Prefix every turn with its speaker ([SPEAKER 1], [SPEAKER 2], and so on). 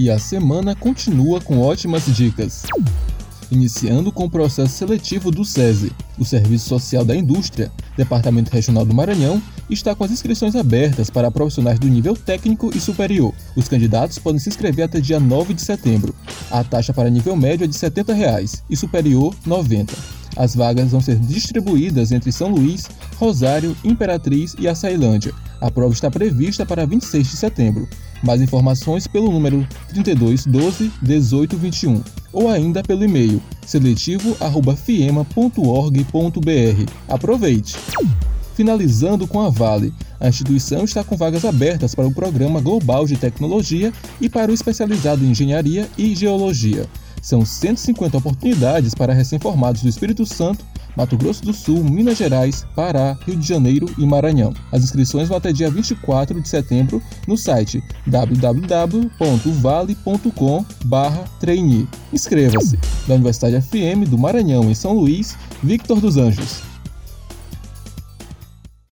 [SPEAKER 1] E a semana continua com ótimas dicas iniciando com o processo seletivo do SESI. O Serviço Social da Indústria, Departamento Regional do Maranhão, está com as inscrições abertas para profissionais do nível técnico e superior. Os candidatos podem se inscrever até dia 9 de setembro. A taxa para nível médio é de 70 reais, e superior R$ 90. As vagas vão ser distribuídas entre São Luís, Rosário, Imperatriz e Açailândia. A prova está prevista para 26 de setembro. Mais informações pelo número 3212 1821 ou ainda pelo e-mail seletivo@fiema.org.br. Aproveite! Finalizando com a Vale, a instituição está com vagas abertas para o Programa Global de Tecnologia e para o especializado em Engenharia e Geologia. São 150 oportunidades para recém-formados do Espírito Santo, Mato Grosso do Sul, Minas Gerais, Pará, Rio de Janeiro e Maranhão. As inscrições vão até dia 24 de setembro no site www.vale.com/trainee. Inscreva-se. Da Universidade FM do Maranhão em São Luís, Victor dos Anjos.